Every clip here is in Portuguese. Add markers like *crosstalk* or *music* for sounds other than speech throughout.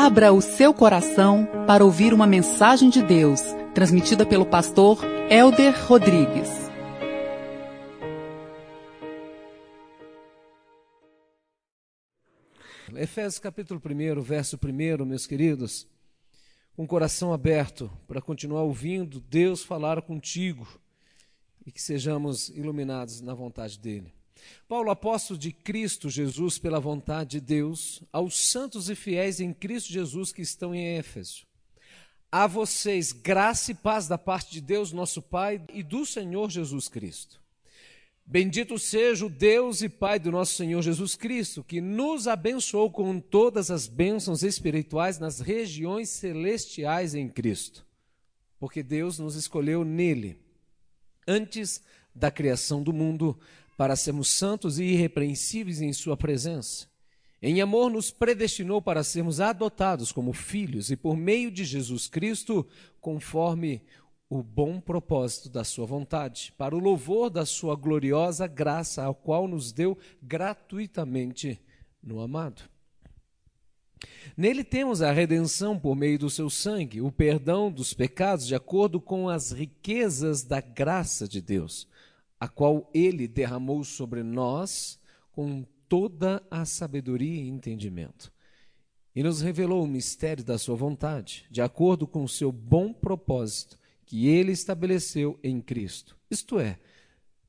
Abra o seu coração para ouvir uma mensagem de Deus, transmitida pelo pastor Elder Rodrigues. Efésios capítulo 1, verso 1, meus queridos, com o coração aberto para continuar ouvindo Deus falar contigo e que sejamos iluminados na vontade dEle. Paulo, apóstolo de Cristo Jesus, pela vontade de Deus, aos santos e fiéis em Cristo Jesus que estão em Éfeso. A vocês, graça e paz da parte de Deus, nosso Pai, e do Senhor Jesus Cristo. Bendito seja o Deus e Pai do nosso Senhor Jesus Cristo, que nos abençoou com todas as bênçãos espirituais nas regiões celestiais em Cristo. Porque Deus nos escolheu nele, antes da criação do mundo, para sermos santos e irrepreensíveis em Sua presença. Em amor, nos predestinou para sermos adotados como filhos e, por meio de Jesus Cristo, conforme o bom propósito da Sua vontade, para o louvor da Sua gloriosa graça, a qual nos deu gratuitamente no amado. Nele temos a redenção por meio do seu sangue, o perdão dos pecados, de acordo com as riquezas da graça de Deus a qual ele derramou sobre nós com toda a sabedoria e entendimento. E nos revelou o mistério da sua vontade, de acordo com o seu bom propósito que ele estabeleceu em Cristo. Isto é,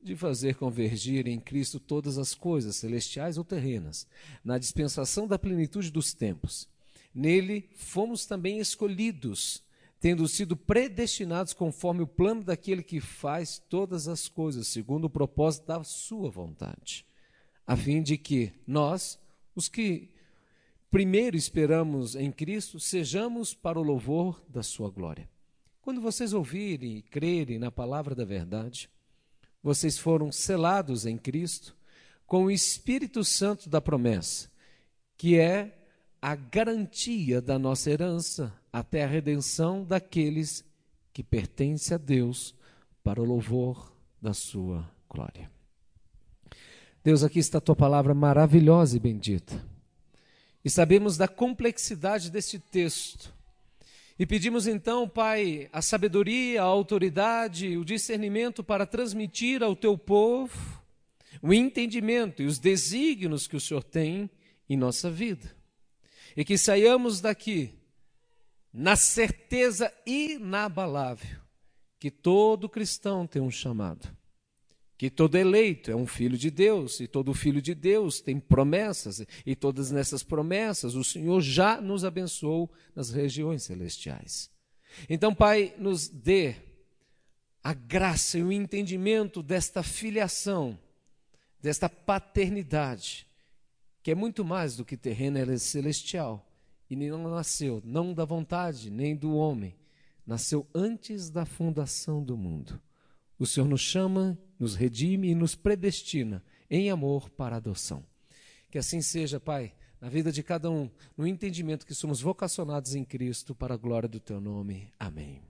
de fazer convergir em Cristo todas as coisas, celestiais ou terrenas, na dispensação da plenitude dos tempos. Nele fomos também escolhidos tendo sido predestinados conforme o plano daquele que faz todas as coisas, segundo o propósito da sua vontade, a fim de que nós, os que primeiro esperamos em Cristo, sejamos para o louvor da sua glória. Quando vocês ouvirem e crerem na palavra da verdade, vocês foram selados em Cristo com o Espírito Santo da promessa, que é a garantia da nossa herança até a redenção daqueles que pertencem a Deus para o louvor da sua glória. Deus, aqui está a tua palavra maravilhosa e bendita. E sabemos da complexidade deste texto. E pedimos então, Pai, a sabedoria, a autoridade, o discernimento para transmitir ao teu povo o entendimento e os desígnios que o Senhor tem em nossa vida. E que saiamos daqui na certeza inabalável que todo cristão tem um chamado, que todo eleito é um filho de Deus, e todo filho de Deus tem promessas, e todas nessas promessas o Senhor já nos abençoou nas regiões celestiais. Então, Pai, nos dê a graça e o entendimento desta filiação, desta paternidade, que é muito mais do que terrena, ela é celestial e não nasceu, não da vontade nem do homem, nasceu antes da fundação do mundo. O Senhor nos chama, nos redime e nos predestina em amor para adoção. Que assim seja, Pai, na vida de cada um, no entendimento que somos vocacionados em Cristo para a glória do Teu nome. Amém.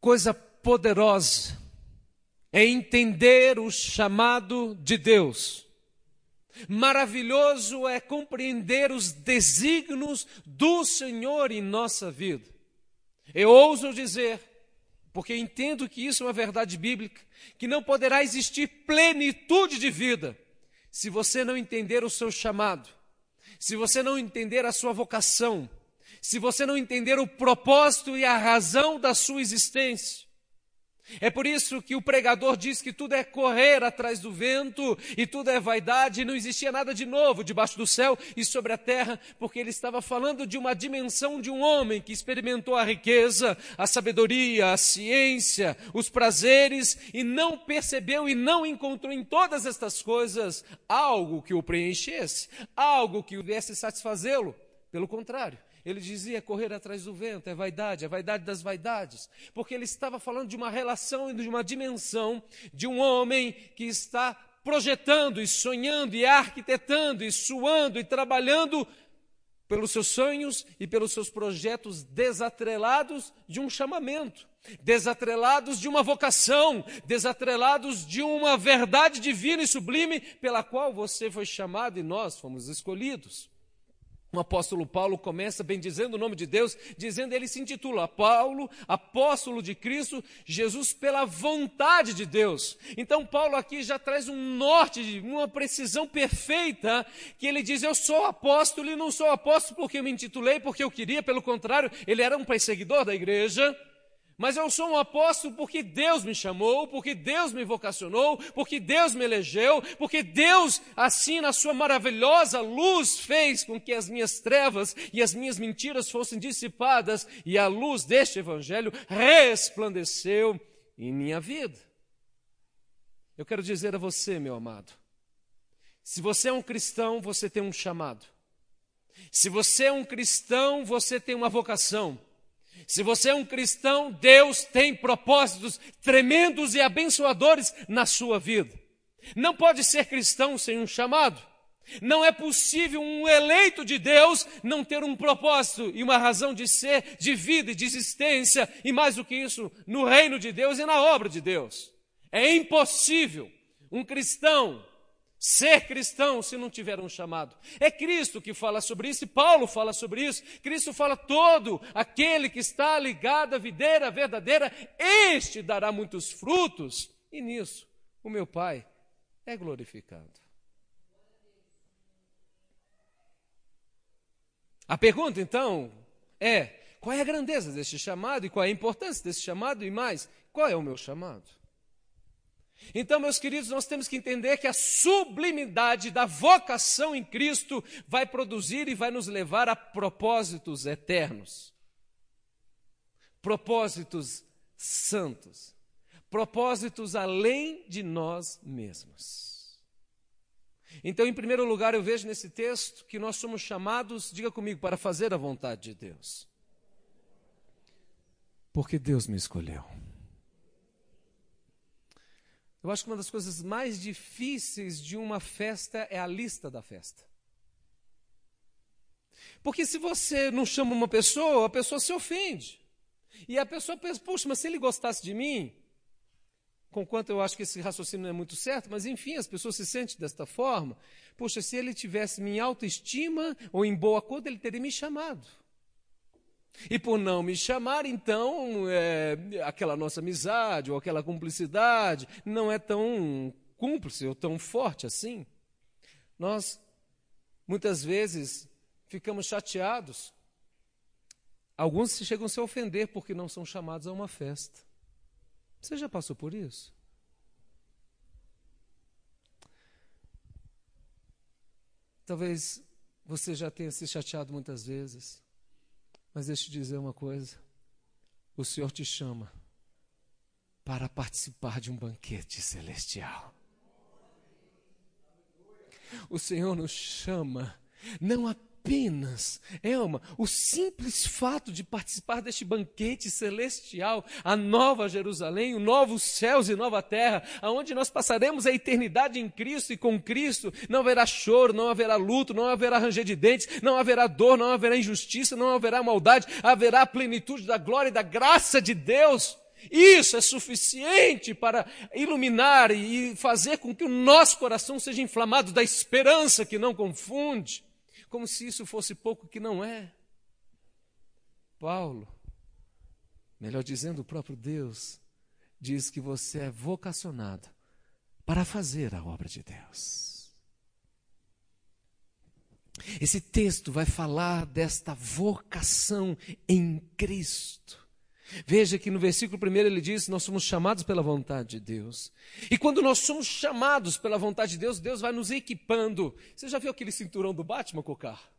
Coisa poderosa é entender o chamado de Deus Maravilhoso é compreender os desígnios do Senhor em nossa vida. Eu ouso dizer, porque entendo que isso é uma verdade bíblica, que não poderá existir plenitude de vida se você não entender o seu chamado, se você não entender a sua vocação, se você não entender o propósito e a razão da sua existência. É por isso que o pregador diz que tudo é correr atrás do vento e tudo é vaidade, e não existia nada de novo debaixo do céu e sobre a terra, porque ele estava falando de uma dimensão de um homem que experimentou a riqueza, a sabedoria, a ciência, os prazeres e não percebeu e não encontrou em todas estas coisas algo que o preenchesse, algo que o viesse satisfazê-lo. Pelo contrário, ele dizia correr atrás do vento, é vaidade, é vaidade das vaidades, porque ele estava falando de uma relação e de uma dimensão de um homem que está projetando e sonhando e arquitetando e suando e trabalhando pelos seus sonhos e pelos seus projetos desatrelados de um chamamento, desatrelados de uma vocação, desatrelados de uma verdade divina e sublime pela qual você foi chamado e nós fomos escolhidos. O apóstolo Paulo começa bendizendo o nome de Deus, dizendo ele se intitula Paulo, apóstolo de Cristo, Jesus pela vontade de Deus. Então Paulo aqui já traz um norte, uma precisão perfeita, que ele diz: Eu sou apóstolo e não sou apóstolo porque eu me intitulei, porque eu queria, pelo contrário, ele era um perseguidor da igreja. Mas eu sou um apóstolo porque Deus me chamou, porque Deus me vocacionou, porque Deus me elegeu, porque Deus, assim, na sua maravilhosa luz, fez com que as minhas trevas e as minhas mentiras fossem dissipadas e a luz deste Evangelho resplandeceu em minha vida. Eu quero dizer a você, meu amado, se você é um cristão, você tem um chamado. Se você é um cristão, você tem uma vocação. Se você é um cristão, Deus tem propósitos tremendos e abençoadores na sua vida. Não pode ser cristão sem um chamado. Não é possível um eleito de Deus não ter um propósito e uma razão de ser, de vida e de existência, e mais do que isso, no reino de Deus e na obra de Deus. É impossível um cristão ser cristão se não tiver um chamado. É Cristo que fala sobre isso, e Paulo fala sobre isso. Cristo fala todo aquele que está ligado à videira verdadeira, este dará muitos frutos, e nisso o meu Pai é glorificado. A pergunta então é: qual é a grandeza deste chamado e qual é a importância desse chamado e mais, qual é o meu chamado? Então, meus queridos, nós temos que entender que a sublimidade da vocação em Cristo vai produzir e vai nos levar a propósitos eternos, propósitos santos, propósitos além de nós mesmos. Então, em primeiro lugar, eu vejo nesse texto que nós somos chamados, diga comigo, para fazer a vontade de Deus. Porque Deus me escolheu. Eu acho que uma das coisas mais difíceis de uma festa é a lista da festa. Porque se você não chama uma pessoa, a pessoa se ofende. E a pessoa pensa, puxa, mas se ele gostasse de mim, com quanto eu acho que esse raciocínio não é muito certo, mas enfim, as pessoas se sentem desta forma. Puxa, se ele tivesse minha autoestima ou em boa conta, ele teria me chamado. E por não me chamar, então, é, aquela nossa amizade ou aquela cumplicidade não é tão cúmplice ou tão forte assim. Nós, muitas vezes, ficamos chateados. Alguns chegam a se ofender porque não são chamados a uma festa. Você já passou por isso? Talvez você já tenha se chateado muitas vezes. Mas deixa eu te dizer uma coisa: o Senhor te chama para participar de um banquete celestial. O Senhor nos chama não apenas apenas, Elma, o simples fato de participar deste banquete celestial, a nova Jerusalém, o novo céus e nova terra, aonde nós passaremos a eternidade em Cristo e com Cristo, não haverá choro, não haverá luto, não haverá ranger de dentes, não haverá dor, não haverá injustiça, não haverá maldade, haverá plenitude da glória e da graça de Deus. Isso é suficiente para iluminar e fazer com que o nosso coração seja inflamado da esperança que não confunde como se isso fosse pouco que não é. Paulo, melhor dizendo, o próprio Deus, diz que você é vocacionado para fazer a obra de Deus. Esse texto vai falar desta vocação em Cristo. Veja que no versículo 1 ele diz: Nós somos chamados pela vontade de Deus. E quando nós somos chamados pela vontade de Deus, Deus vai nos equipando. Você já viu aquele cinturão do Batman, Cocar?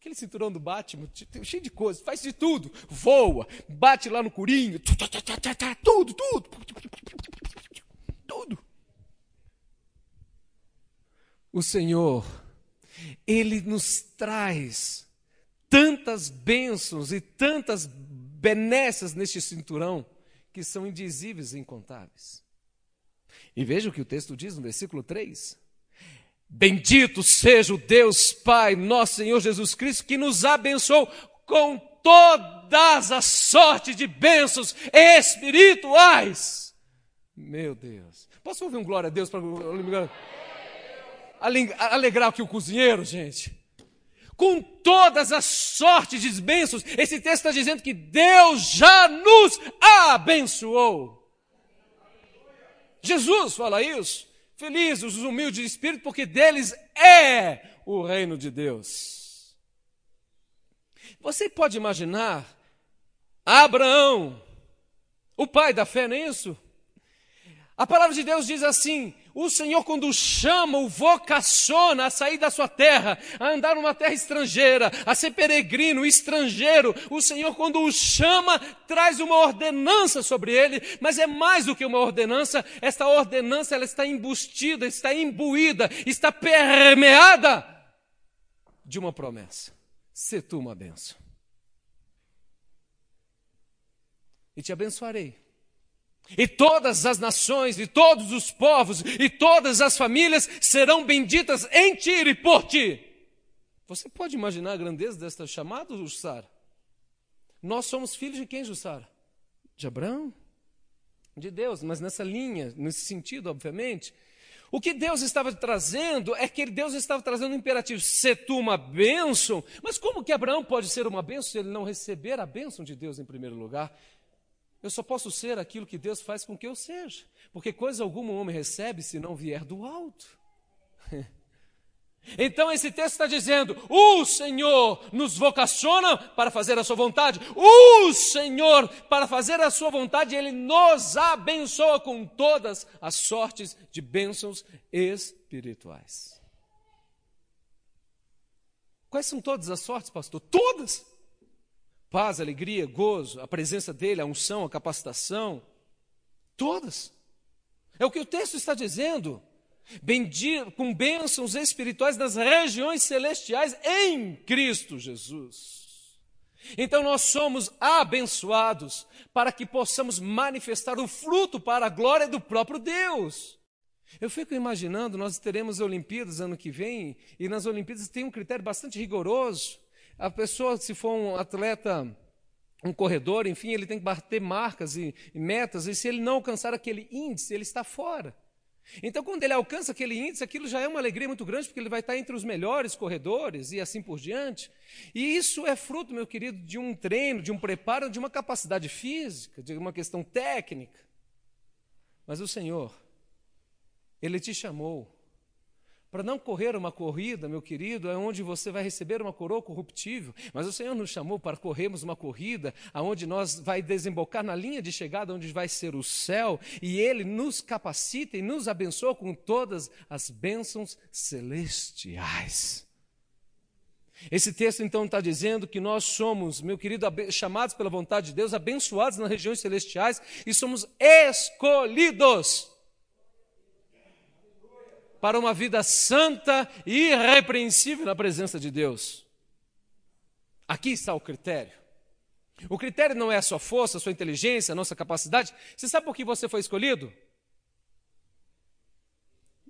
Aquele cinturão do Batman, cheio de coisas, faz de tudo. Voa, bate lá no curinho, tudo, tudo. Tudo. O Senhor, Ele nos traz tantas bênçãos e tantas benesses neste cinturão que são indizíveis e incontáveis. E veja o que o texto diz no versículo 3. Bendito seja o Deus Pai, nosso Senhor Jesus Cristo, que nos abençoou com todas as sortes de bênçãos espirituais. Meu Deus. Posso ouvir um glória a Deus para alegrar aqui o cozinheiro, gente? Com todas as sortes de bênçãos. Esse texto está dizendo que Deus já nos abençoou. Jesus fala isso. Felizes os humildes de espírito, porque deles é o reino de Deus. Você pode imaginar Abraão, o pai da fé, não é isso? A palavra de Deus diz assim: o Senhor, quando chama, o vocaciona a sair da sua terra, a andar numa terra estrangeira, a ser peregrino, estrangeiro, o Senhor, quando o chama, traz uma ordenança sobre ele, mas é mais do que uma ordenança, esta ordenança ela está embustida, está imbuída, está permeada de uma promessa: se tu uma benção. E te abençoarei e todas as nações, e todos os povos, e todas as famílias serão benditas em ti e por ti. Você pode imaginar a grandeza desta chamada, Jussara? Nós somos filhos de quem, Jussara? De Abraão? De Deus, mas nessa linha, nesse sentido, obviamente. O que Deus estava trazendo é que Deus estava trazendo um imperativo, se tu uma bênção. Mas como que Abraão pode ser uma bênção se ele não receber a bênção de Deus em primeiro lugar? Eu só posso ser aquilo que Deus faz com que eu seja. Porque coisa alguma o homem recebe se não vier do alto. *laughs* Então esse texto está dizendo: o Senhor nos vocaciona para fazer a sua vontade, o Senhor, para fazer a sua vontade, Ele nos abençoa com todas as sortes de bênçãos espirituais. Quais são todas as sortes, pastor? Todas! Paz, alegria, gozo, a presença dele, a unção, a capacitação, todas. É o que o texto está dizendo. Com bênçãos espirituais nas regiões celestiais em Cristo Jesus. Então nós somos abençoados para que possamos manifestar o fruto para a glória do próprio Deus. Eu fico imaginando, nós teremos Olimpíadas ano que vem, e nas Olimpíadas tem um critério bastante rigoroso. A pessoa, se for um atleta, um corredor, enfim, ele tem que bater marcas e, e metas, e se ele não alcançar aquele índice, ele está fora. Então, quando ele alcança aquele índice, aquilo já é uma alegria muito grande, porque ele vai estar entre os melhores corredores e assim por diante. E isso é fruto, meu querido, de um treino, de um preparo, de uma capacidade física, de uma questão técnica. Mas o Senhor, Ele te chamou para não correr uma corrida, meu querido, é onde você vai receber uma coroa corruptível. Mas o Senhor nos chamou para corrermos uma corrida aonde nós vai desembocar na linha de chegada, onde vai ser o céu, e Ele nos capacita e nos abençoa com todas as bênçãos celestiais. Esse texto então está dizendo que nós somos, meu querido, chamados pela vontade de Deus, abençoados nas regiões celestiais e somos escolhidos para uma vida santa e irrepreensível na presença de Deus. Aqui está o critério. O critério não é a sua força, a sua inteligência, a nossa capacidade. Você sabe por que você foi escolhido?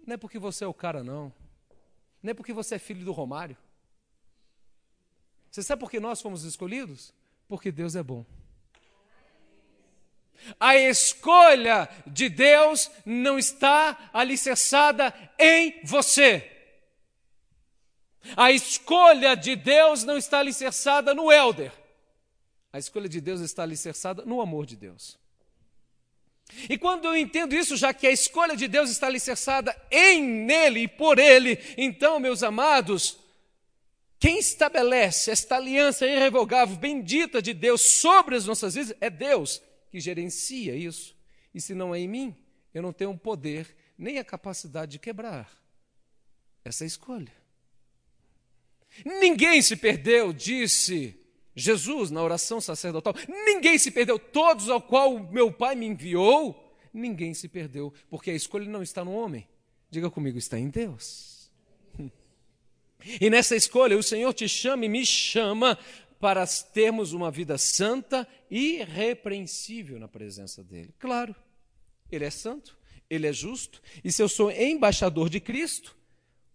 Não é porque você é o cara, não. Não é porque você é filho do Romário. Você sabe por que nós fomos escolhidos? Porque Deus é bom. A escolha de Deus não está alicerçada em você. A escolha de Deus não está alicerçada no elder. A escolha de Deus está alicerçada no amor de Deus. E quando eu entendo isso, já que a escolha de Deus está alicerçada em nele e por ele, então, meus amados, quem estabelece esta aliança irrevogável, bendita de Deus sobre as nossas vidas é Deus que gerencia isso. E se não é em mim, eu não tenho o poder nem a capacidade de quebrar essa escolha. Ninguém se perdeu, disse Jesus na oração sacerdotal. Ninguém se perdeu, todos ao qual meu Pai me enviou, ninguém se perdeu, porque a escolha não está no homem. Diga comigo, está em Deus. *laughs* E nessa escolha, o Senhor te chama e me chama para termos uma vida santa e irrepreensível na presença dele. Claro, ele é santo, ele é justo, e se eu sou embaixador de Cristo,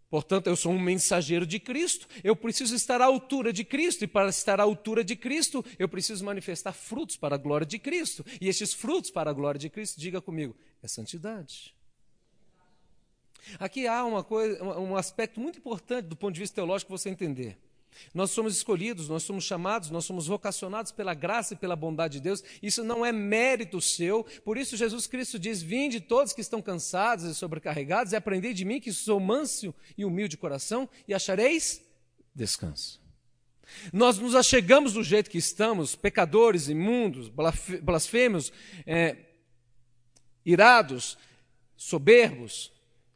portanto eu sou um mensageiro de Cristo, eu preciso estar à altura de Cristo, e para estar à altura de Cristo, eu preciso manifestar frutos para a glória de Cristo. E estes frutos para a glória de Cristo, diga comigo, é santidade. Aqui há uma coisa, um aspecto muito importante do ponto de vista teológico você entender. Nós somos escolhidos, nós somos chamados, nós somos vocacionados pela graça e pela bondade de Deus. Isso não é mérito seu. Por isso Jesus Cristo diz: "Vinde todos que estão cansados e sobrecarregados, e aprendei de mim que sou manso e humilde de coração, e achareis descanso." Nós nos achegamos do jeito que estamos, pecadores, imundos, blasfêmios, é, irados, soberbos,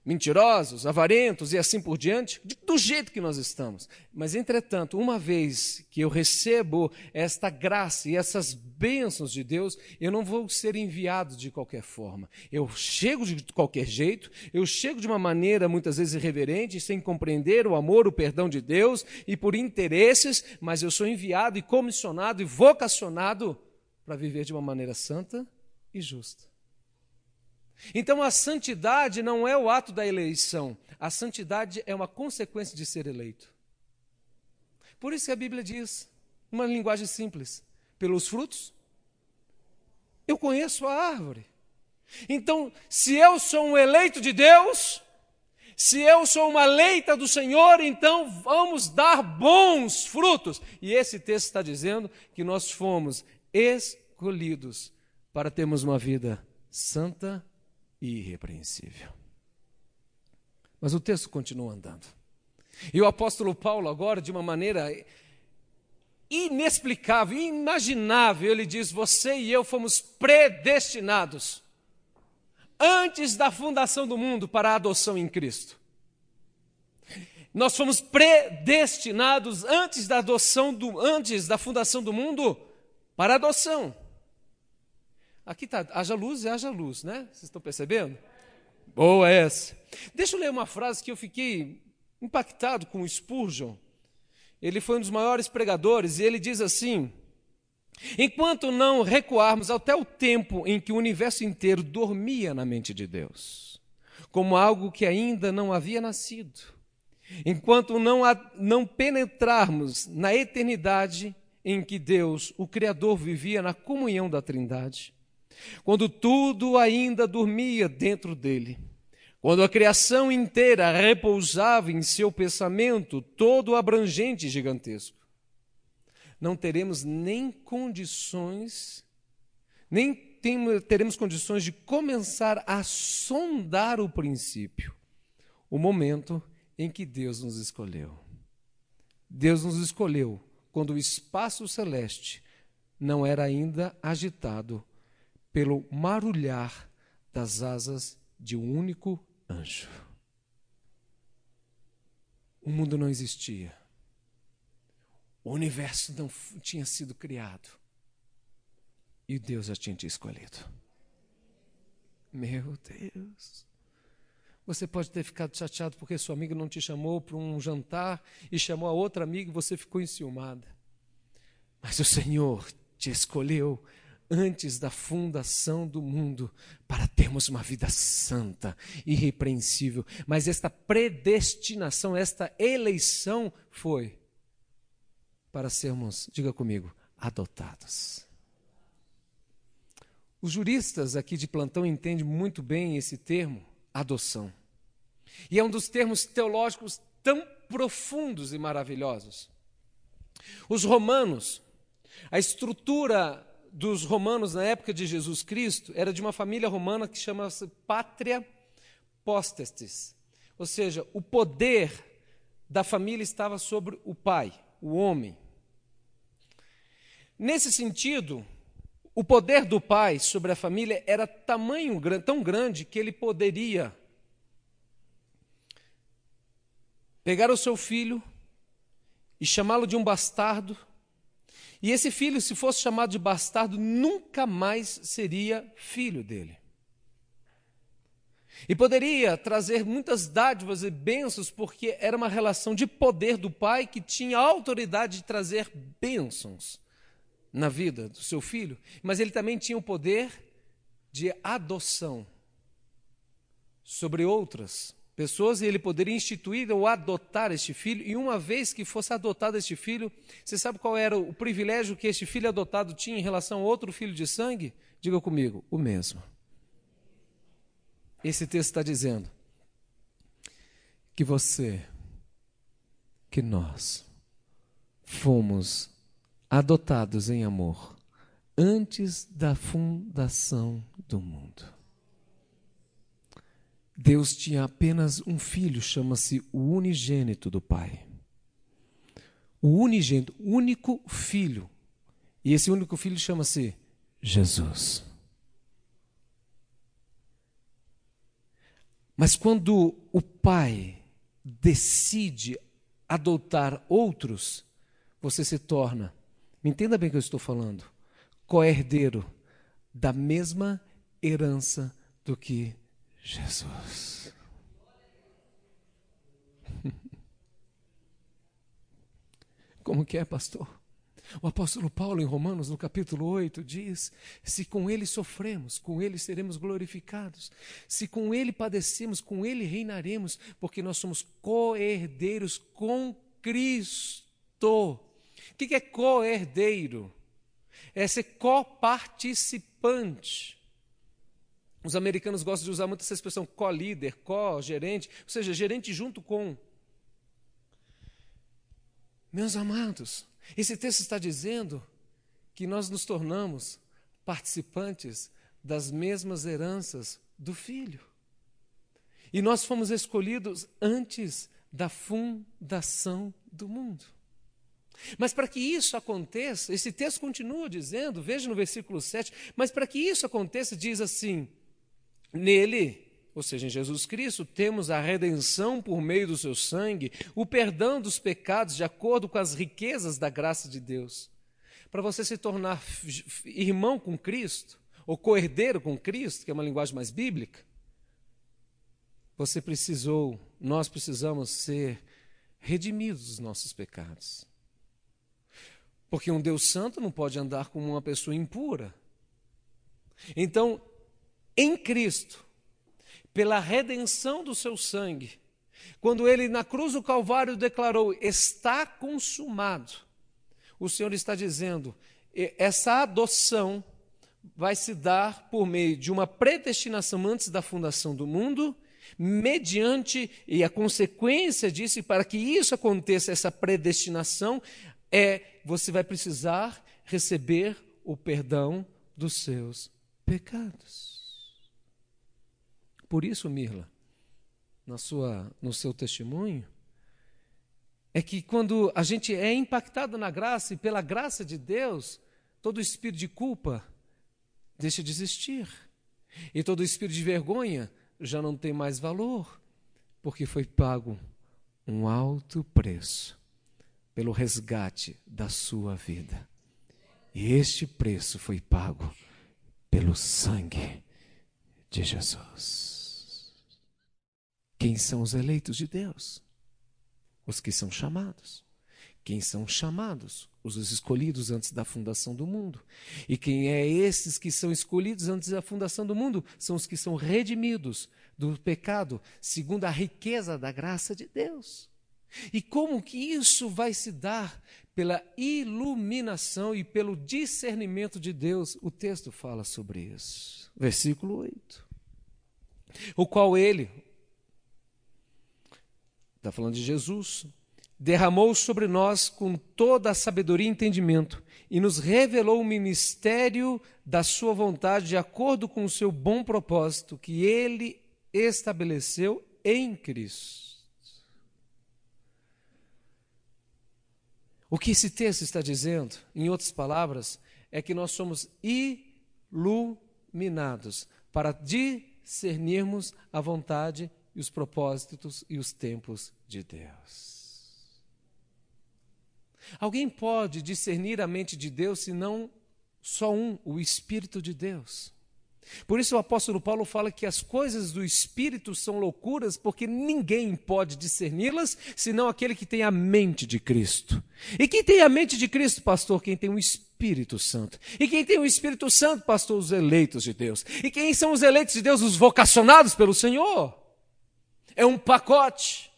mentirosos, avarentos e assim por diante, do jeito que nós estamos. Mas, entretanto, uma vez que eu recebo esta graça e essas bênçãos de Deus, eu não vou ser enviado de qualquer forma. Eu chego de qualquer jeito, eu chego de uma maneira muitas vezes irreverente, sem compreender o amor, o perdão de Deus e por interesses, mas eu sou enviado e comissionado e vocacionado para viver de uma maneira santa e justa. Então a santidade não é o ato da eleição, a santidade é uma consequência de ser eleito. Por isso que a Bíblia diz, uma linguagem simples: pelos frutos, eu conheço a árvore. Então, se eu sou um eleito de Deus, se eu sou uma leita do Senhor, então vamos dar bons frutos. E esse texto está dizendo que nós fomos escolhidos para termos uma vida santa e irrepreensível. Mas o texto continua andando. E o apóstolo Paulo, agora, de uma maneira inexplicável, inimaginável, ele diz: Você e eu fomos predestinados antes da fundação do mundo para a adoção em Cristo. Nós fomos predestinados antes da adoção do antes da fundação do mundo para a adoção. Aqui está, haja luz e haja luz, né? Vocês estão percebendo? Boa essa. Deixa eu ler uma frase que eu fiquei impactado com o Spurgeon. Ele foi um dos maiores pregadores e ele diz assim: Enquanto não recuarmos até o tempo em que o universo inteiro dormia na mente de Deus, como algo que ainda não havia nascido, enquanto não, não penetrarmos na eternidade em que Deus, o Criador, vivia na comunhão da Trindade, quando tudo ainda dormia dentro dele, quando a criação inteira repousava em seu pensamento todo abrangente e gigantesco, não teremos nem condições, nem teremos condições de começar a sondar o princípio, o momento em que Deus nos escolheu. Deus nos escolheu quando o espaço celeste não era ainda agitado pelo marulhar das asas de um único anjo. O mundo não existia. O universo não tinha sido criado. E Deus já tinha te escolhido. Meu Deus. Você pode ter ficado chateado porque sua amiga não te chamou para um jantar e chamou a outra amiga e você ficou enciumada. Mas o Senhor te escolheu antes da fundação do mundo para termos uma vida santa, irrepreensível. Mas esta predestinação, esta eleição foi para sermos, diga comigo, adotados. Os juristas aqui de plantão entendem muito bem esse termo, adoção. E é um dos termos teológicos tão profundos e maravilhosos. Os romanos, a estrutura dos romanos na época de Jesus Cristo era de uma família romana que chama-se Pátria Potestas. Ou seja, o poder da família estava sobre o pai, o homem. Nesse sentido, o poder do pai sobre a família era tamanho, tão grande que ele poderia pegar o seu filho e chamá-lo de um bastardo e esse filho, se fosse chamado de bastardo, nunca mais seria filho dele. E poderia trazer muitas dádivas e bênçãos, porque era uma relação de poder do pai que tinha a autoridade de trazer bênçãos na vida do seu filho, mas ele também tinha o poder de adoção sobre outras pessoas e ele poderia instituir ou adotar este filho. E uma vez que fosse adotado este filho, você sabe qual era o privilégio que este filho adotado tinha em relação a outro filho de sangue? Diga comigo, o mesmo. Esse texto está dizendo que você, que nós, fomos adotados em amor antes da fundação do mundo. Deus tinha apenas um filho, chama-se o unigênito do Pai. O unigênito, único filho. E esse único filho chama-se Jesus. Mas quando o pai decide adotar outros, você se torna, me entenda bem o que eu estou falando, co-herdeiro da mesma herança do que Jesus. *laughs* Como que é, pastor? O apóstolo Paulo, em Romanos, no capítulo 8, diz: Se com ele sofremos, com ele seremos glorificados. Se com ele padecemos, com ele reinaremos, porque nós somos co-herdeiros com Cristo. O que é co-herdeiro? É ser coparticipante. Os americanos gostam de usar muito essa expressão co-líder, co-gerente, ou seja, gerente junto com. Meus amados, esse texto está dizendo que nós nos tornamos participantes das mesmas heranças do Filho. E nós fomos escolhidos antes da fundação do mundo. Mas para que isso aconteça, esse texto continua dizendo, veja no versículo 7, mas para que isso aconteça, diz assim: nele ou seja, em Jesus Cristo, temos a redenção por meio do seu sangue, o perdão dos pecados de acordo com as riquezas da graça de Deus. Para você se tornar irmão com Cristo, ou co-herdeiro com Cristo, que é uma linguagem mais bíblica, você precisou, nós precisamos ser redimidos dos nossos pecados. Porque um Deus santo não pode andar como uma pessoa impura. Então, em Cristo, pela redenção do seu sangue, quando ele na cruz do Calvário declarou: Está consumado, o Senhor está dizendo: essa adoção vai se dar por meio de uma predestinação antes da fundação do mundo, mediante, e a consequência disso, para que isso aconteça, essa predestinação, é você vai precisar receber o perdão dos seus pecados. Por isso, Mirla, na sua, no seu testemunho, é que quando a gente é impactado na graça e pela graça de Deus, todo espírito de culpa deixa de existir. E todo espírito de vergonha já não tem mais valor, porque foi pago um alto preço pelo resgate da sua vida. E este preço foi pago pelo sangue de Jesus. Quem são os eleitos de Deus? Os que são chamados. Quem são chamados? Os escolhidos antes da fundação do mundo. E quem é esses que são escolhidos antes da fundação do mundo? São os que são redimidos do pecado, segundo a riqueza da graça de Deus. E como que isso vai se dar? Pela iluminação e pelo discernimento de Deus. O texto fala sobre isso. Versículo 8. O qual ele, está falando de Jesus, derramou sobre nós com toda a sabedoria e entendimento e nos revelou o ministério da sua vontade de acordo com o seu bom propósito que ele estabeleceu em Cristo. O que esse texto está dizendo, em outras palavras, é que nós somos iluminados para discernirmos a vontade e os propósitos e os tempos de Deus. Alguém pode discernir a mente de Deus se não só um, o Espírito de Deus. Por isso o apóstolo Paulo fala que as coisas do Espírito são loucuras, porque ninguém pode discerni-las senão aquele que tem a mente de Cristo. E quem tem a mente de Cristo, pastor? Quem tem o Espírito Santo. E quem tem o Espírito Santo, pastor? Os eleitos de Deus. E quem são os eleitos de Deus? Os vocacionados pelo Senhor é um pacote.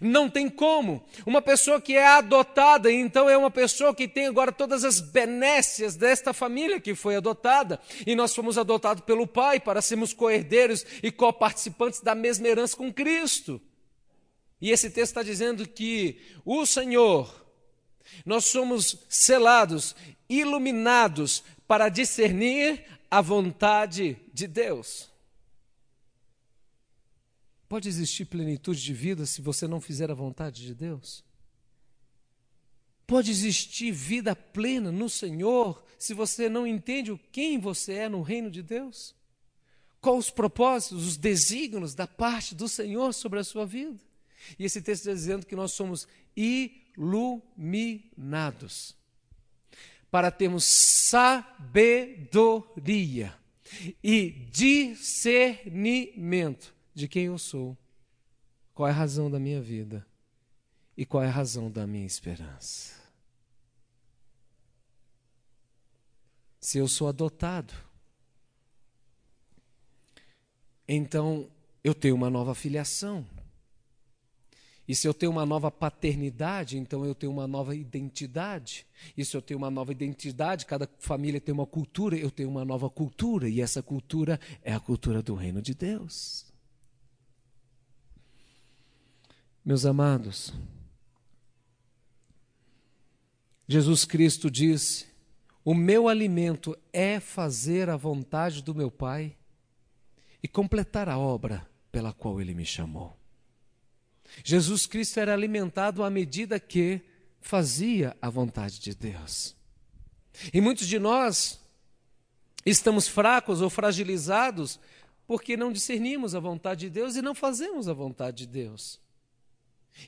Não tem como. Uma pessoa que é adotada, então é uma pessoa que tem agora todas as benécias desta família que foi adotada. E nós fomos adotados pelo Pai para sermos co-herdeiros e co-participantes da mesma herança com Cristo. E esse texto está dizendo que o Senhor Nós somos selados, iluminados para discernir a vontade de Deus. Pode existir plenitude de vida se você não fizer a vontade de Deus? Pode existir vida plena no Senhor se você não entende quem você é no reino de Deus? Quais os propósitos, os desígnios da parte do Senhor sobre a sua vida? E esse texto está dizendo que nós somos iluminados para termos sabedoria e discernimento de quem eu sou, qual é a razão da minha vida e qual é a razão da minha esperança. Se eu sou adotado, então eu tenho uma nova filiação. E se eu tenho uma nova paternidade, então eu tenho uma nova identidade. E se eu tenho uma nova identidade, cada família tem uma cultura, eu tenho uma nova cultura. E essa cultura é a cultura do reino de Deus. Meus amados, Jesus Cristo disse: O meu alimento é fazer a vontade do meu Pai e completar a obra pela qual ele me chamou. Jesus Cristo era alimentado à medida que fazia a vontade de Deus. E muitos de nós estamos fracos ou fragilizados porque não discernimos a vontade de Deus e não fazemos a vontade de Deus.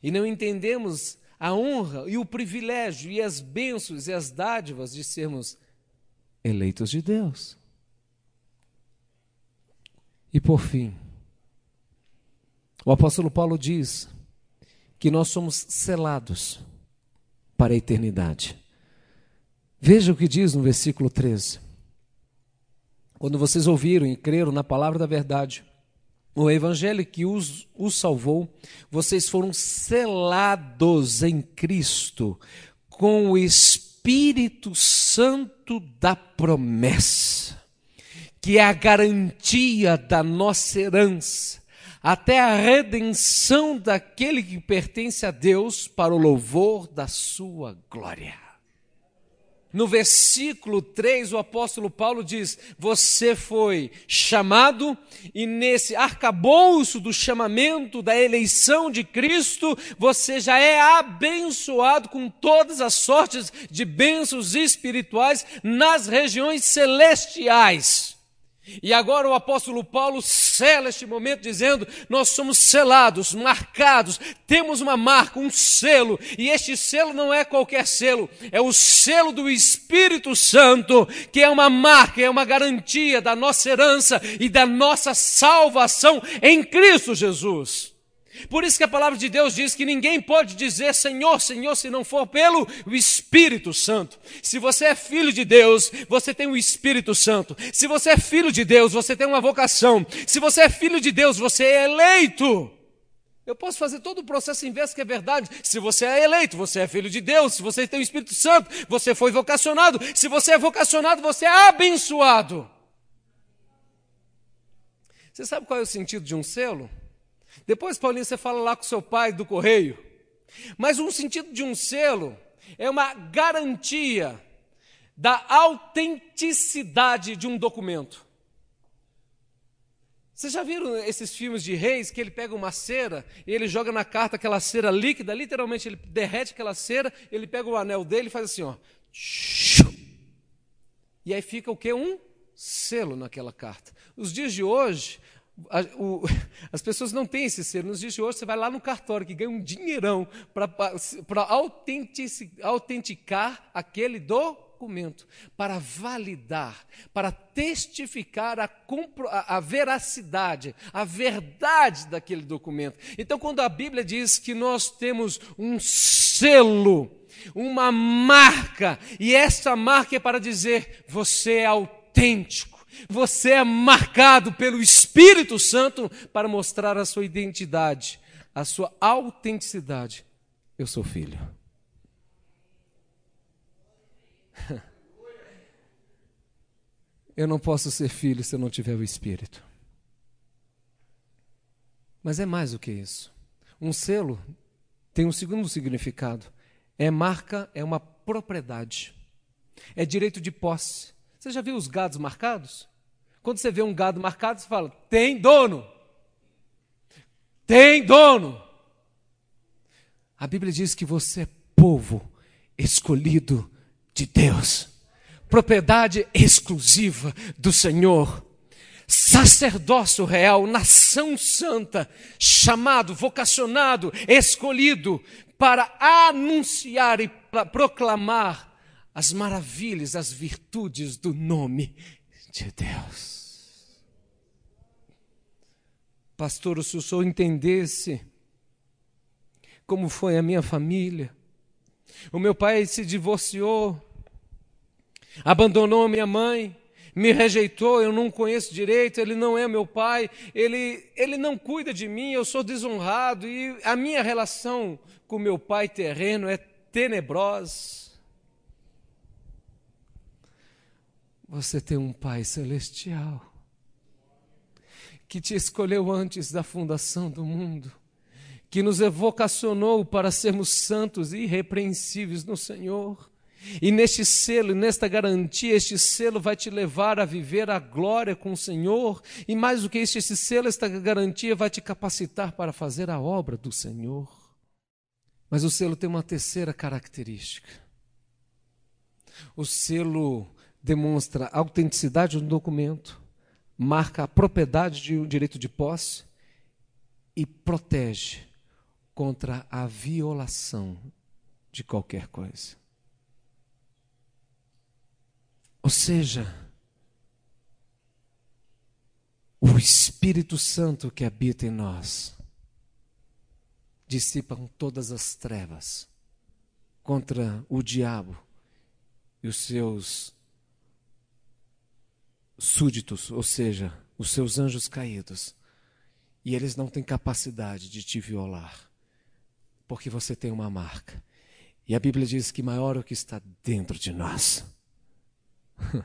E não entendemos a honra e o privilégio e as bênçãos e as dádivas de sermos eleitos de Deus. E por fim, o apóstolo Paulo diz que nós somos selados para a eternidade. Veja o que diz no versículo 13. Quando vocês ouviram e creram na palavra da verdade, o evangelho que os, os salvou, vocês foram selados em Cristo com o Espírito Santo da promessa, que é a garantia da nossa herança até a redenção daquele que pertence a Deus para o louvor da sua glória. No versículo 3, o apóstolo Paulo diz: Você foi chamado, e nesse arcabouço do chamamento, da eleição de Cristo, você já é abençoado com todas as sortes de bênçãos espirituais nas regiões celestiais. E agora o apóstolo Paulo sela este momento dizendo: Nós somos selados, marcados, temos uma marca, um selo, e este selo não é qualquer selo, é o selo do Espírito Santo, que é uma marca, é uma garantia da nossa herança e da nossa salvação em Cristo Jesus. Por isso que a palavra de Deus diz que ninguém pode dizer Senhor, Senhor, se não for pelo Espírito Santo. Se você é filho de Deus, você tem o Espírito Santo. Se você é filho de Deus, você tem uma vocação. Se você é filho de Deus, você é eleito. Eu posso fazer todo o processo inverso que é verdade. Se você é eleito, você é filho de Deus. Se você tem o Espírito Santo, você foi vocacionado. Se você é vocacionado, você é abençoado. Você sabe qual é o sentido de um selo? Depois, Paulinho, você fala lá com seu pai do correio. Mas um sentido de um selo é uma garantia da autenticidade de um documento. Vocês já viram esses filmes de reis que ele pega uma cera e ele joga na carta aquela cera líquida, literalmente ele derrete aquela cera, ele pega o anel dele e faz assim, ó. E aí fica o que? Um selo naquela carta. Os dias de hoje, o, *laughs* as pessoas não têm esse ser. Nos dias de hoje, você vai lá no cartório que ganha um dinheirão para autenticar aquele documento, para validar, para testificar a, a, a veracidade, a verdade daquele documento. Então, quando a Bíblia diz que nós temos um selo, uma marca, e essa marca é para dizer: você é autêntico você é marcado pelo Espírito Santo para mostrar a sua identidade, a sua autenticidade. Eu sou filho. *laughs* Eu não posso ser filho se eu não tiver o Espírito. Mas é mais do que isso. Um selo tem um segundo significado: é marca, é uma propriedade, é direito de posse. Você já viu os gados marcados? Quando você vê um gado marcado, você fala: tem dono. Tem dono. A Bíblia diz que você é povo escolhido de Deus, propriedade exclusiva do Senhor, sacerdócio real, nação santa, chamado, vocacionado, escolhido para anunciar e proclamar as maravilhas, as virtudes do nome de Deus. Pastor, se o senhor entendesse como foi a minha família, o meu pai se divorciou, abandonou a minha mãe, me rejeitou, eu não conheço direito, ele não é meu pai, ele, ele não cuida de mim, eu sou desonrado e a minha relação com meu pai terreno é tenebrosa. Você tem um pai celestial que te escolheu antes da fundação do mundo, que nos evocacionou para sermos santos e irrepreensíveis no Senhor. E neste selo, nesta garantia, este selo vai te levar a viver a glória com o Senhor. E mais do que isso, este selo, esta garantia vai te capacitar para fazer a obra do Senhor. Mas o selo tem uma terceira característica. O selo demonstra a autenticidade do documento, marca a propriedade de um direito de posse e protege contra a violação de qualquer coisa. Ou seja, o Espírito Santo que habita em nós dissipa todas as trevas contra o diabo e os seus súditos, ou seja, os seus anjos caídos, e eles não têm capacidade de te violar, porque você tem uma marca. E a Bíblia diz que maior é o que está dentro de nós *laughs*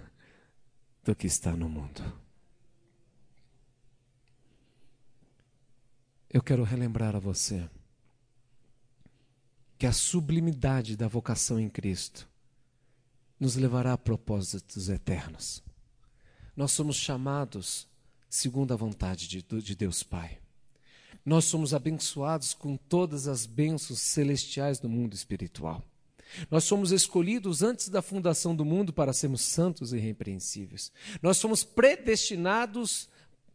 do que está no mundo. Eu quero relembrar a você que a sublimidade da vocação em Cristo nos levará a propósitos eternos. Nós somos chamados segundo a vontade de, de Deus Pai. Nós somos abençoados com todas as bênçãos celestiais do mundo espiritual. Nós somos escolhidos antes da fundação do mundo para sermos santos e irrepreensíveis. Nós somos predestinados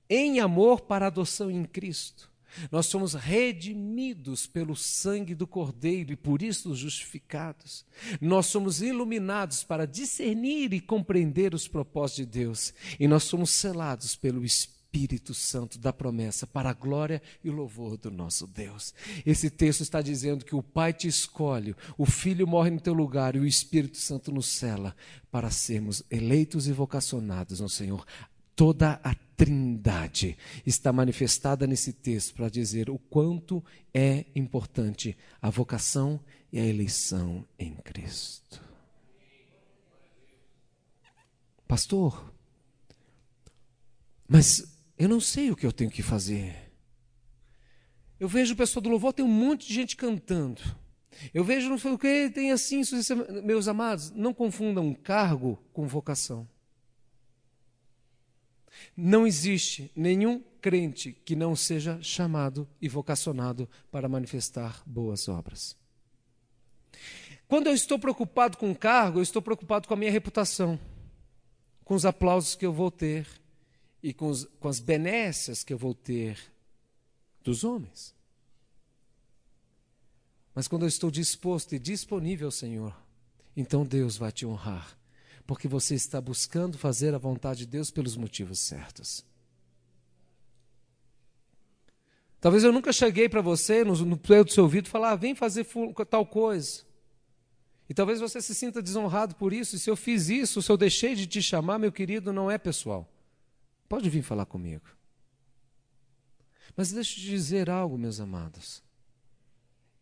em amor para a adoção em Cristo. Nós somos redimidos pelo sangue do Cordeiro e por isso justificados. Nós somos iluminados para discernir e compreender os propósitos de Deus. E nós somos selados pelo Espírito Santo da promessa para a glória e louvor do nosso Deus. Esse texto está dizendo que o Pai te escolhe, o Filho morre no teu lugar e o Espírito Santo nos cela para sermos eleitos e vocacionados no Senhor Toda a Trindade está manifestada nesse texto para dizer o quanto é importante a vocação e a eleição em Cristo. Pastor, mas eu não sei o que eu tenho que fazer. Eu vejo o pessoal do louvor, tem um monte de gente cantando. Eu vejo não sei o que, tem assim, meus amados, não confundam cargo com vocação. Não existe nenhum crente que não seja chamado e vocacionado para manifestar boas obras. Quando eu estou preocupado com o cargo, eu estou preocupado com a minha reputação, com os aplausos que eu vou ter e com, os, com as benécias que eu vou ter dos homens. Mas quando eu estou disposto e disponível ao Senhor, então Deus vai te honrar porque você está buscando fazer a vontade de Deus pelos motivos certos. Talvez eu nunca cheguei para você no, no do seu ouvido falar, ah, vem fazer tal coisa. E talvez você se sinta desonrado por isso. E se eu fiz isso, se eu deixei de te chamar, meu querido, não é pessoal. Pode vir falar comigo. Mas deixa eu te dizer algo, meus amados.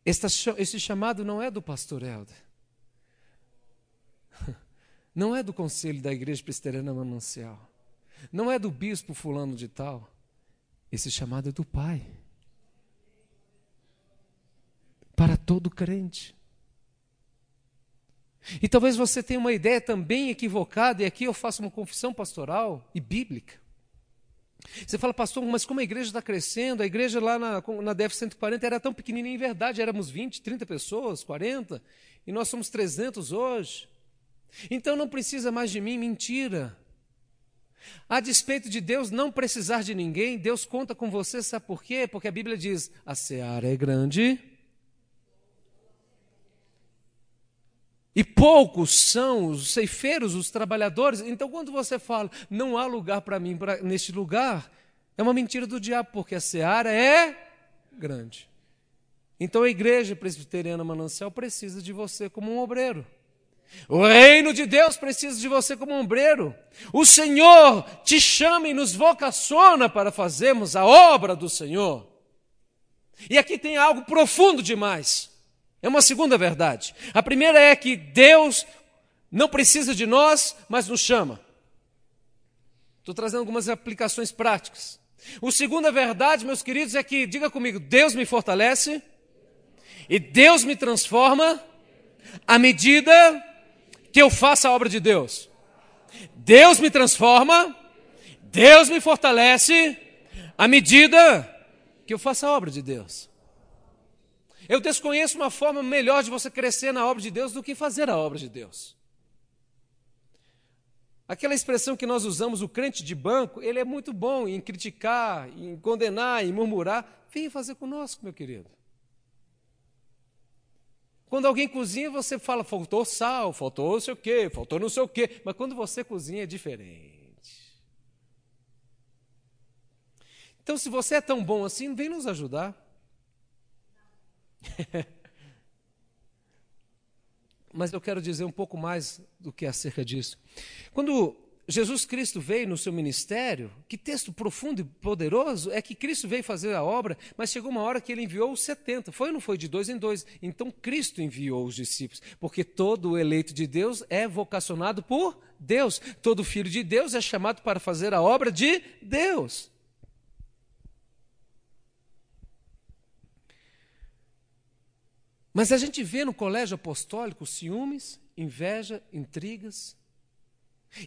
Esse chamado não é do pastor Helder. *laughs* Não é do conselho da igreja presbiteriana manancial. Não é do bispo fulano de tal. Esse chamado é do Pai. Para todo crente. E talvez você tenha uma ideia também equivocada, e aqui eu faço uma confissão pastoral e bíblica. Você fala, pastor, mas como a igreja está crescendo, a igreja lá na, na DF 140 era tão pequenininha, em verdade, éramos 20, 30 pessoas, 40, e nós somos 300 hoje. Então não precisa mais de mim, mentira. A despeito de Deus não precisar de ninguém, Deus conta com você, sabe por quê? Porque a Bíblia diz: a seara é grande E poucos são os ceifeiros, os trabalhadores. Então, quando você fala, não há lugar para mim pra, neste lugar, é uma mentira do diabo, porque a seara é grande. Então, a igreja presbiteriana manancial precisa de você como um obreiro. O reino de Deus precisa de você como obreiro. O Senhor te chama e nos vocaciona para fazermos a obra do Senhor. E aqui tem algo profundo demais. É uma segunda verdade. A primeira é que Deus não precisa de nós, mas nos chama. Estou trazendo algumas aplicações práticas. O segunda verdade, meus queridos, é que, diga comigo, Deus me fortalece e Deus me transforma à medida que eu faço a obra de Deus. Deus me transforma, Deus me fortalece à medida que eu faço a obra de Deus. Eu desconheço uma forma melhor de você crescer na obra de Deus do que fazer a obra de Deus. Aquela expressão que nós usamos, o crente de banco, ele é muito bom em criticar, em condenar, em murmurar. Venha fazer conosco, meu querido. Quando alguém cozinha, você fala, faltou sal, faltou não sei o quê, faltou não sei o quê. Mas quando você cozinha, é diferente. Então, se você é tão bom assim, vem nos ajudar. *laughs* Mas eu quero dizer um pouco mais do que acerca disso. Quando Jesus Cristo veio no seu ministério, que texto profundo e poderoso é que Cristo veio fazer a obra, mas chegou uma hora que ele enviou os 70. Foi ou não foi? De dois em dois. Então Cristo enviou os discípulos, porque todo eleito de Deus é vocacionado por Deus. Todo filho de Deus é chamado para fazer a obra de Deus. Mas a gente vê no colégio apostólico ciúmes, inveja, intrigas.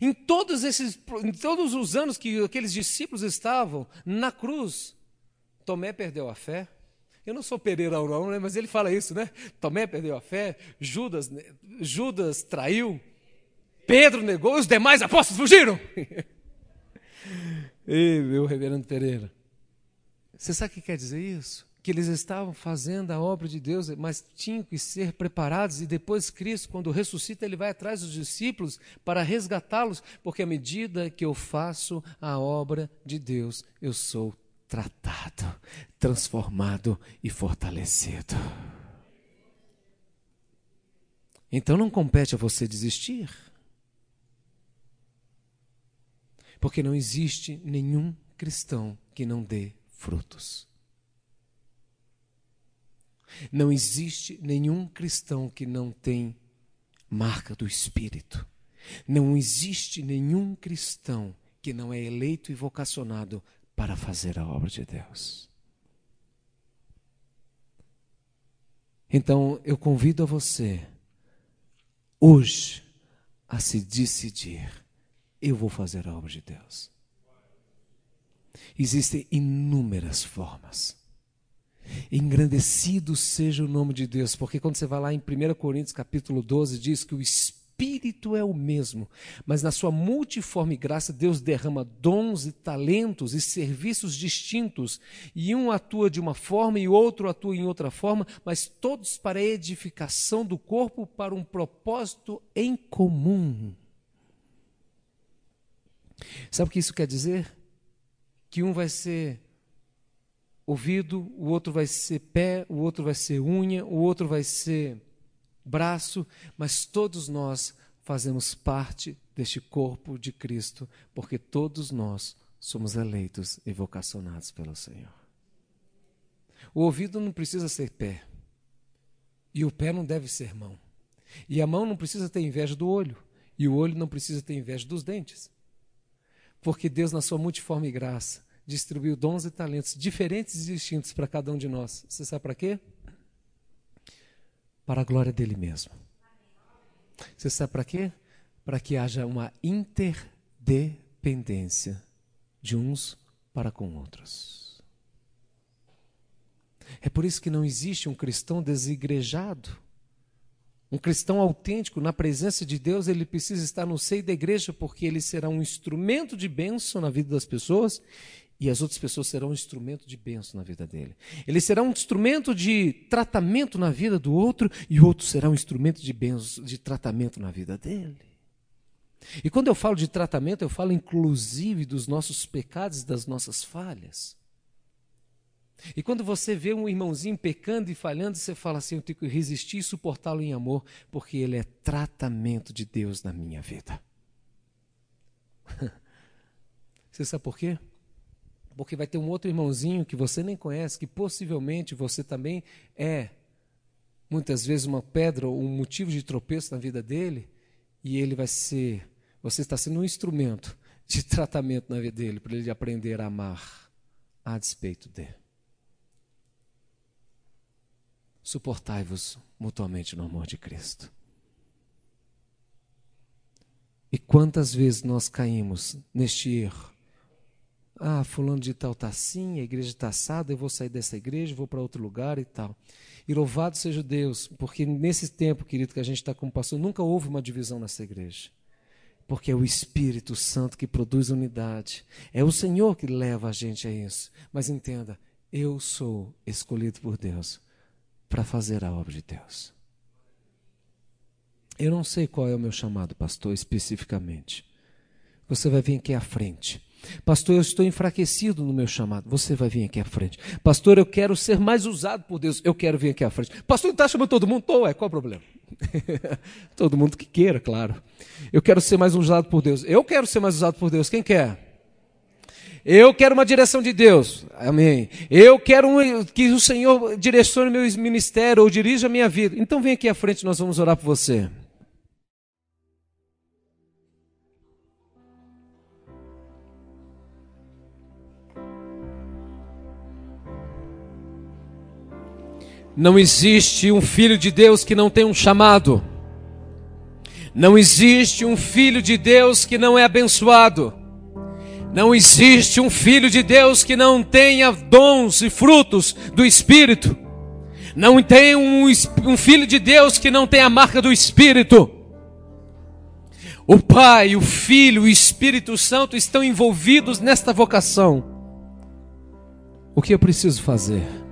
Em todos, esses, em todos os anos que aqueles discípulos estavam na cruz, Tomé perdeu a fé. Eu não sou Pereira não, né? mas ele fala isso, né? Tomé perdeu a fé, Judas, Judas traiu, Pedro negou, os demais apóstolos fugiram. *laughs* Ei, meu reverendo Pereira, você sabe o que quer dizer isso? Que eles estavam fazendo a obra de Deus, mas tinham que ser preparados, e depois Cristo, quando ressuscita, ele vai atrás dos discípulos para resgatá-los, porque à medida que eu faço a obra de Deus, eu sou tratado, transformado e fortalecido. Então não compete a você desistir. Porque não existe nenhum cristão que não dê frutos. Não existe nenhum cristão que não tem marca do Espírito. Não existe nenhum cristão que não é eleito e vocacionado para fazer a obra de Deus. Então eu convido a você, hoje, a se decidir: eu vou fazer a obra de Deus. Existem inúmeras formas. Engrandecido seja o nome de Deus, porque quando você vai lá em 1 Coríntios capítulo 12, diz que o Espírito é o mesmo, mas na sua multiforme graça Deus derrama dons e talentos e serviços distintos, e um atua de uma forma e outro atua em outra forma, mas todos para a edificação do corpo para um propósito em comum. Sabe o que isso quer dizer? Que um vai ser ouvido, o outro vai ser pé, o outro vai ser unha, o outro vai ser braço, mas todos nós fazemos parte deste corpo de Cristo, porque todos nós somos eleitos e vocacionados pelo Senhor. O ouvido não precisa ser pé, e o pé não deve ser mão, e a mão não precisa ter inveja do olho, e o olho não precisa ter inveja dos dentes, porque Deus, na sua multiforme graça, distribuiu dons e talentos diferentes e distintos para cada um de nós. Você sabe para quê? Para a glória dele mesmo. Você sabe para quê? Para que haja uma interdependência de uns para com outros. É por isso que não existe um cristão desigrejado. Um cristão autêntico na presença de Deus, ele precisa estar no seio da igreja, porque ele será um instrumento de bênção na vida das pessoas e as outras pessoas serão um instrumento de bênção na vida dele. Ele será um instrumento de tratamento na vida do outro e o outro será um instrumento de bênção, de tratamento na vida dele. E quando eu falo de tratamento, eu falo inclusive dos nossos pecados e das nossas falhas. E quando você vê um irmãozinho pecando e falhando, você fala assim: eu tenho que resistir e suportá-lo em amor, porque ele é tratamento de Deus na minha vida. *laughs* Você sabe por quê? Porque vai ter um outro irmãozinho que você nem conhece, que possivelmente você também é, muitas vezes, uma pedra ou um motivo de tropeço na vida dele, e ele vai ser, você está sendo um instrumento de *laughs* tratamento na vida dele, para ele aprender a amar a despeito dele. Suportai-vos mutuamente no amor de Cristo. E quantas vezes nós caímos neste erro? Ah, fulano de tal está assim, a igreja está assada, eu vou sair dessa igreja, vou para outro lugar e tal. E louvado seja Deus, porque nesse tempo, querido, que a gente está como pastor, nunca houve uma divisão nessa igreja. Porque é o Espírito Santo que produz unidade. É o Senhor que leva a gente a isso. Mas entenda, eu sou escolhido por Deus para fazer a obra de Deus. Eu não sei qual é o meu chamado, pastor, especificamente. Você vai vir aqui à frente. Pastor, eu estou enfraquecido no meu chamado. Você vai vir aqui à frente. Pastor, eu quero ser mais usado por Deus. Eu quero vir aqui à frente. Pastor, está chamando todo mundo? Estou, é. Qual o problema? *laughs* todo mundo que queira, claro. Eu quero ser mais usado por Deus. Eu quero ser mais usado por Deus. Quem quer? Eu quero uma direção de Deus. Amém. Eu quero um, que o Senhor direcione meu ministério ou dirija a minha vida. Então vem aqui à frente, nós vamos orar por você. Não existe um filho de Deus que não tem um chamado. Não existe um filho de Deus que não é abençoado. Não existe um filho de Deus que não tenha dons e frutos do Espírito. Não tem um, um filho de Deus que não tenha a marca do Espírito. O Pai, o Filho, o Espírito Santo estão envolvidos nesta vocação. O que eu preciso fazer?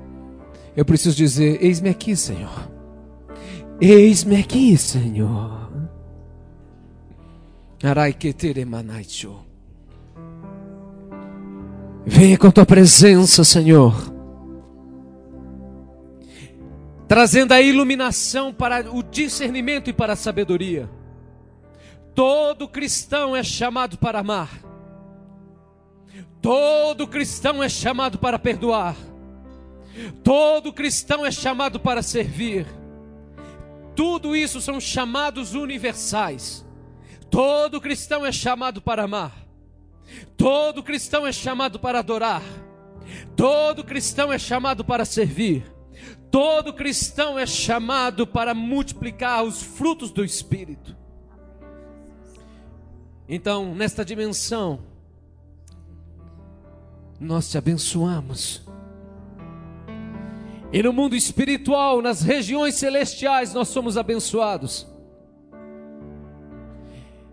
Eu preciso dizer: Eis-me aqui, Senhor. Eis-me aqui, Senhor. Venha com tua presença, Senhor. Trazendo a iluminação para o discernimento e para a sabedoria. Todo cristão é chamado para amar. Todo cristão é chamado para perdoar. Todo cristão é chamado para servir. Tudo isso são chamados universais. Todo cristão é chamado para amar. Todo cristão é chamado para adorar. Todo cristão é chamado para servir. Todo cristão é chamado para multiplicar os frutos do Espírito. Então, nesta dimensão, nós te abençoamos. E no mundo espiritual, nas regiões celestiais, nós somos abençoados.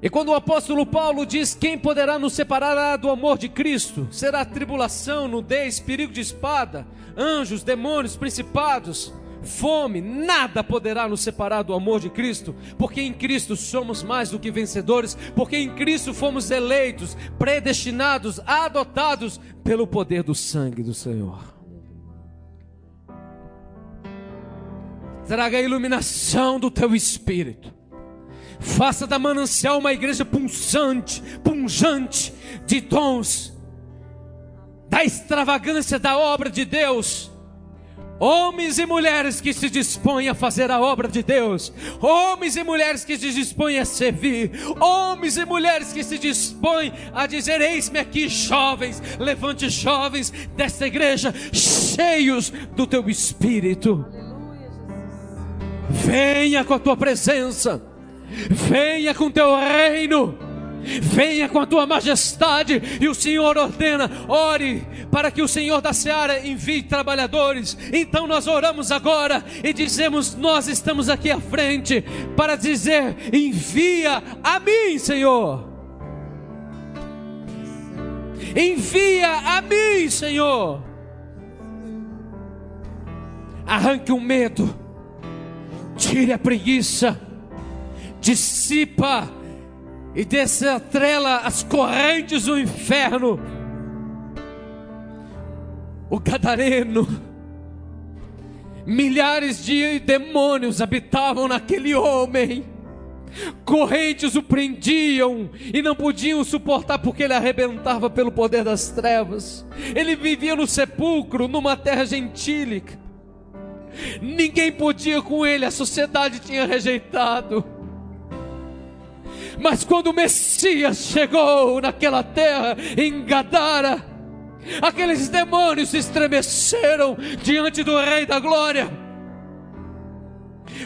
E quando o apóstolo Paulo diz: Quem poderá nos separar do amor de Cristo? Será tribulação, nudez, perigo de espada, anjos, demônios, principados, fome, nada poderá nos separar do amor de Cristo, porque em Cristo somos mais do que vencedores, porque em Cristo fomos eleitos, predestinados, adotados pelo poder do sangue do Senhor. Traga a iluminação do teu espírito Faça da manancial uma igreja pulsante, punjante de dons, da extravagância da obra de Deus. Homens e mulheres que se dispõem a fazer a obra de Deus, homens e mulheres que se dispõem a servir, homens e mulheres que se dispõem a dizer: Eis-me aqui, jovens, levante jovens desta igreja, cheios do teu espírito. Venha com a tua presença venha com teu reino, venha com a tua majestade. E o Senhor ordena: ore para que o Senhor da seara envie trabalhadores. Então nós oramos agora e dizemos: Nós estamos aqui à frente para dizer: envia a mim, Senhor. Envia a mim, Senhor. Arranque o medo, tire a preguiça, dissipa e desatrela as correntes do inferno. O Gadareno, milhares de demônios habitavam naquele homem. Correntes o prendiam e não podiam suportar porque ele arrebentava pelo poder das trevas. Ele vivia no sepulcro, numa terra gentílica. Ninguém podia com ele, a sociedade tinha rejeitado. Mas quando o Messias chegou naquela terra, em Gadara, aqueles demônios se estremeceram diante do Rei da Glória.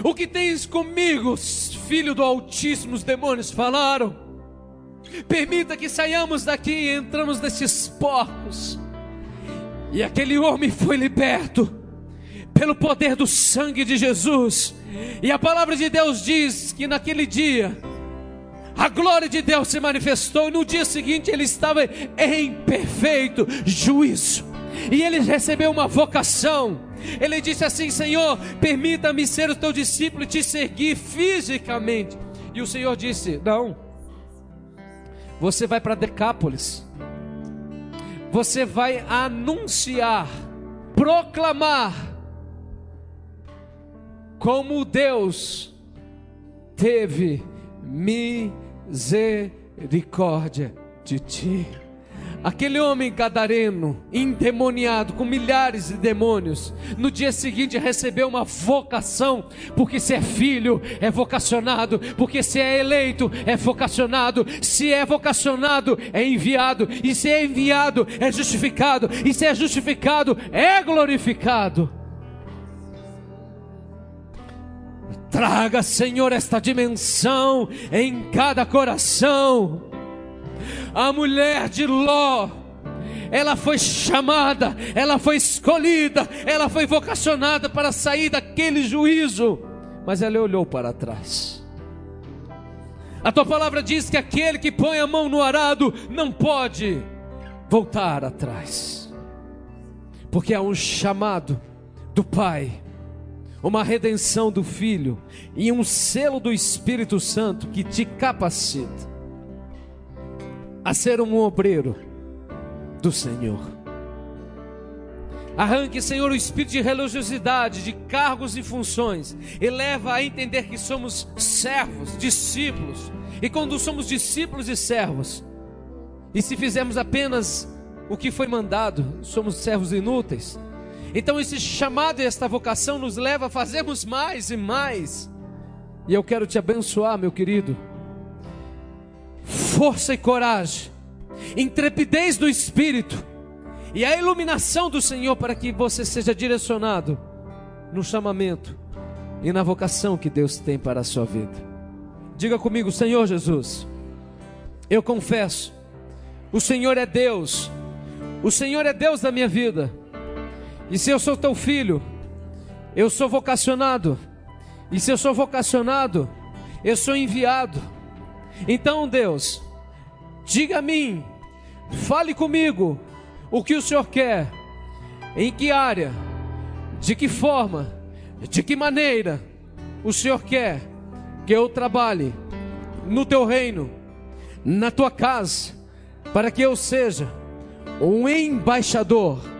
O que tens comigo, filho do Altíssimo? Os demônios falaram. Permita que saiamos daqui e entramos nesses porcos. E aquele homem foi liberto pelo poder do sangue de Jesus. E a palavra de Deus diz que naquele dia a glória de Deus se manifestou, e no dia seguinte ele estava em perfeito juízo. E ele recebeu uma vocação. Ele disse assim: Senhor, permita-me ser o teu discípulo e te seguir fisicamente. E o Senhor disse: Não, você vai para Decápolis, você vai anunciar, proclamar, como Deus teve misericórdia de ti. Aquele homem gadareno, endemoniado, com milhares de demônios, no dia seguinte recebeu uma vocação, porque se é filho, é vocacionado, porque se é eleito, é vocacionado, se é vocacionado, é enviado, e se é enviado, é justificado, e se é justificado, é glorificado. Traga, Senhor, esta dimensão em cada coração. A mulher de Ló, ela foi chamada, ela foi escolhida, ela foi vocacionada para sair daquele juízo, mas ela olhou para trás. A tua palavra diz que aquele que põe a mão no arado não pode voltar atrás, porque há um chamado do Pai uma redenção do Filho e um selo do Espírito Santo que te capacita a ser um obreiro do Senhor. Arranque, Senhor, o espírito de religiosidade, de cargos e funções, e leva a entender que somos servos, discípulos. E quando somos discípulos e servos, e se fizermos apenas o que foi mandado, somos servos inúteis. Então, esse chamado e esta vocação nos leva a fazermos mais e mais. E eu quero te abençoar, meu querido. Força e coragem, intrepidez do Espírito e a iluminação do Senhor para que você seja direcionado no chamamento e na vocação que Deus tem para a sua vida. Diga comigo, Senhor Jesus, eu confesso, o Senhor é Deus, o Senhor é Deus da minha vida. E se eu sou teu filho, eu sou vocacionado. E se eu sou vocacionado, eu sou enviado. Então, Deus, diga a mim, fale comigo o que o Senhor quer, em que área, de que forma, de que maneira o Senhor quer que eu trabalhe no teu reino, na tua casa, para que eu seja um embaixador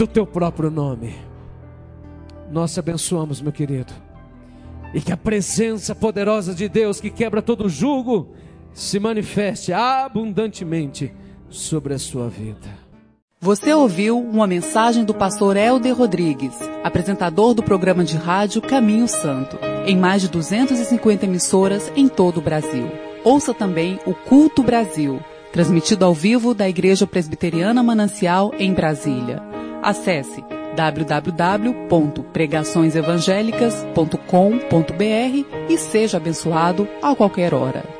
do teu próprio nome. Nós te abençoamos, meu querido. E que a presença poderosa de Deus que quebra todo jugo se manifeste abundantemente sobre a sua vida. Você ouviu uma mensagem do pastor Helder Rodrigues, apresentador do programa de rádio Caminho Santo, em mais de 250 emissoras em todo o Brasil. Ouça também o Culto Brasil, transmitido ao vivo da Igreja Presbiteriana Manancial em Brasília. Acesse www.pregaçõesevangélicas.com.br e seja abençoado a qualquer hora.